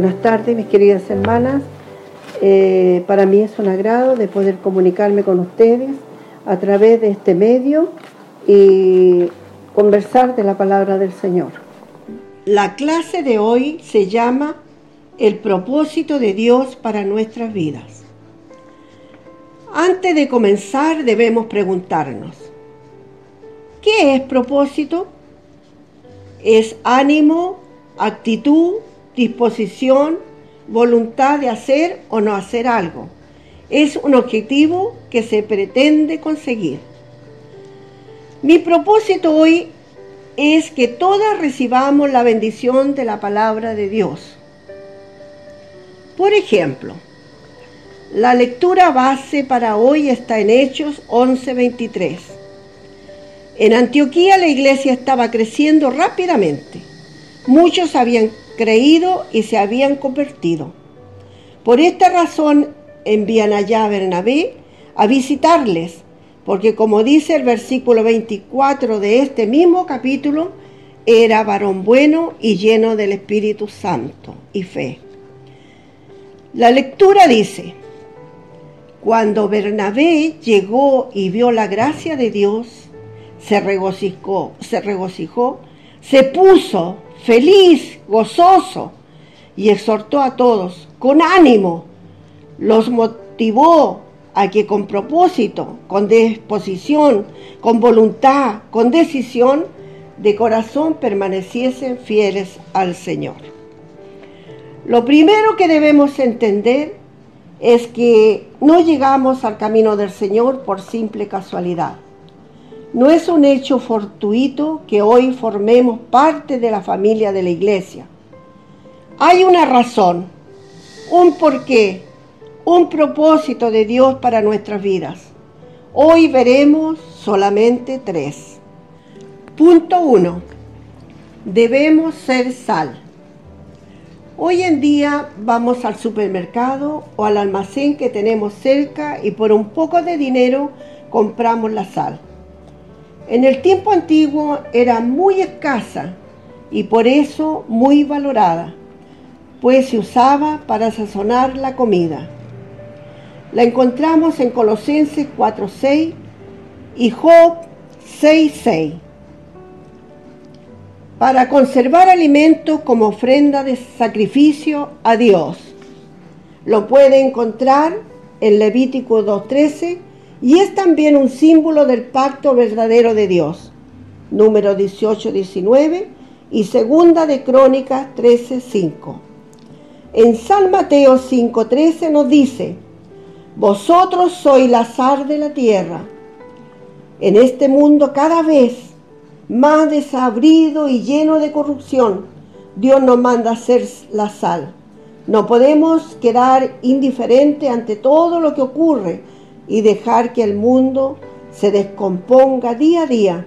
Buenas tardes, mis queridas hermanas. Eh, para mí es un agrado de poder comunicarme con ustedes a través de este medio y conversar de la palabra del Señor. La clase de hoy se llama El propósito de Dios para nuestras vidas. Antes de comenzar debemos preguntarnos, ¿qué es propósito? ¿Es ánimo, actitud, disposición, voluntad de hacer o no hacer algo. Es un objetivo que se pretende conseguir. Mi propósito hoy es que todas recibamos la bendición de la palabra de Dios. Por ejemplo, la lectura base para hoy está en Hechos 11:23. En Antioquía la iglesia estaba creciendo rápidamente. Muchos habían creído y se habían convertido. Por esta razón envían allá a Bernabé a visitarles, porque como dice el versículo 24 de este mismo capítulo, era varón bueno y lleno del Espíritu Santo y fe. La lectura dice, cuando Bernabé llegó y vio la gracia de Dios, se regocijó, se regocijó, se puso feliz, gozoso, y exhortó a todos con ánimo. Los motivó a que con propósito, con disposición, con voluntad, con decisión, de corazón permaneciesen fieles al Señor. Lo primero que debemos entender es que no llegamos al camino del Señor por simple casualidad. No es un hecho fortuito que hoy formemos parte de la familia de la iglesia. Hay una razón, un porqué, un propósito de Dios para nuestras vidas. Hoy veremos solamente tres. Punto uno. Debemos ser sal. Hoy en día vamos al supermercado o al almacén que tenemos cerca y por un poco de dinero compramos la sal. En el tiempo antiguo era muy escasa y por eso muy valorada, pues se usaba para sazonar la comida. La encontramos en Colosenses 4.6 y Job 6.6 para conservar alimentos como ofrenda de sacrificio a Dios. Lo puede encontrar en Levítico 2.13 y es también un símbolo del pacto verdadero de Dios. Número 18, 19 y segunda de Crónicas 13, 5. En San Mateo 5, 13 nos dice, vosotros sois la sal de la tierra. En este mundo cada vez más desabrido y lleno de corrupción, Dios nos manda a ser la sal. No podemos quedar indiferentes ante todo lo que ocurre y dejar que el mundo se descomponga día a día.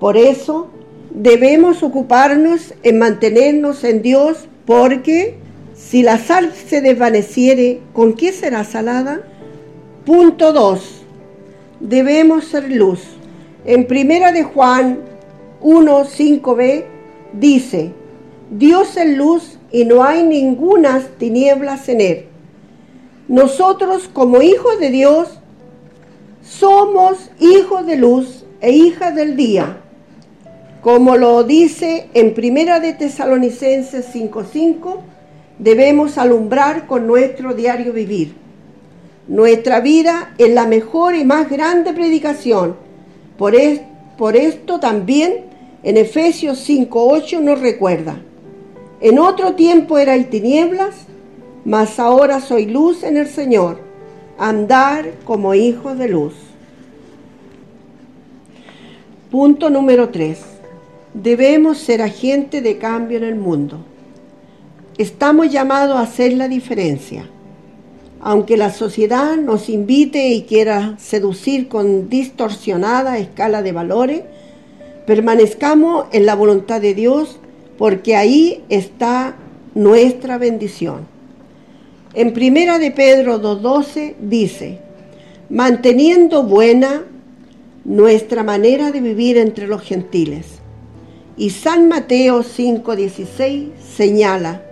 Por eso debemos ocuparnos en mantenernos en Dios porque si la sal se desvaneciere, ¿con qué será salada? Punto 2. Debemos ser luz. En primera de Juan 1, 5b dice, Dios es luz y no hay ninguna tinieblas en él. Nosotros como hijos de Dios somos hijos de luz e hijas del día, como lo dice en Primera de Tesalonicenses 5:5, debemos alumbrar con nuestro diario vivir. Nuestra vida es la mejor y más grande predicación. Por, por esto también en Efesios 5:8 nos recuerda, en otro tiempo erais tinieblas, mas ahora soy luz en el Señor andar como hijos de luz. Punto número 3. Debemos ser agentes de cambio en el mundo. Estamos llamados a hacer la diferencia. Aunque la sociedad nos invite y quiera seducir con distorsionada escala de valores, permanezcamos en la voluntad de Dios porque ahí está nuestra bendición. En primera de Pedro 2.12 dice, manteniendo buena nuestra manera de vivir entre los gentiles. Y San Mateo 5.16 señala,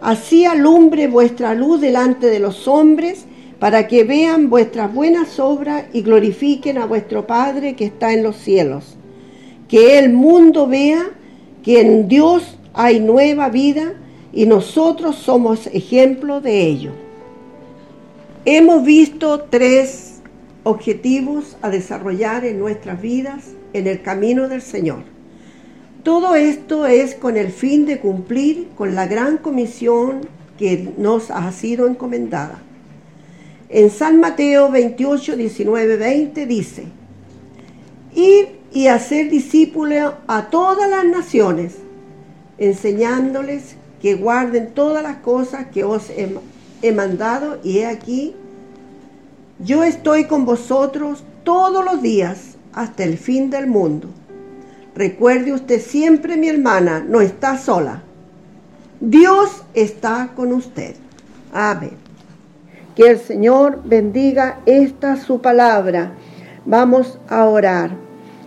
Así alumbre vuestra luz delante de los hombres, para que vean vuestras buenas obras y glorifiquen a vuestro Padre que está en los cielos. Que el mundo vea que en Dios hay nueva vida y nosotros somos ejemplo de ello. Hemos visto tres objetivos a desarrollar en nuestras vidas en el camino del Señor. Todo esto es con el fin de cumplir con la gran comisión que nos ha sido encomendada. En San Mateo 28, 19, 20 dice, ir y hacer discípulos a todas las naciones, enseñándoles que guarden todas las cosas que os he, mandado y he aquí, yo estoy con vosotros todos los días hasta el fin del mundo. Recuerde usted siempre, mi hermana, no está sola. Dios está con usted. Amén. Que el Señor bendiga esta su palabra. Vamos a orar.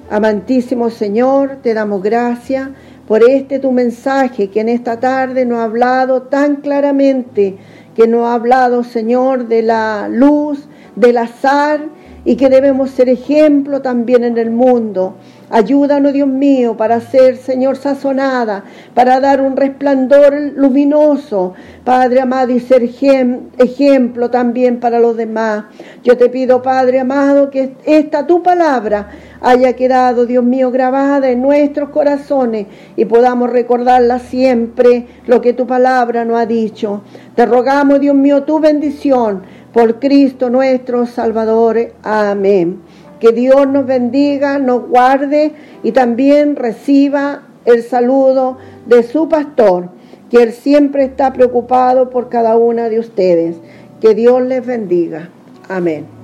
Amantísimo Señor, te damos gracias por este tu mensaje que en esta tarde nos ha hablado tan claramente, que nos ha hablado, Señor, de la luz, del azar y que debemos ser ejemplo también en el mundo. Ayúdanos, Dios mío, para ser, Señor, sazonada, para dar un resplandor luminoso, Padre amado, y ser ejemplo también para los demás. Yo te pido, Padre amado, que esta tu palabra haya quedado, Dios mío, grabada en nuestros corazones y podamos recordarla siempre, lo que tu palabra nos ha dicho. Te rogamos, Dios mío, tu bendición por Cristo nuestro Salvador. Amén. Que Dios nos bendiga, nos guarde y también reciba el saludo de su pastor, que él siempre está preocupado por cada una de ustedes. Que Dios les bendiga. Amén.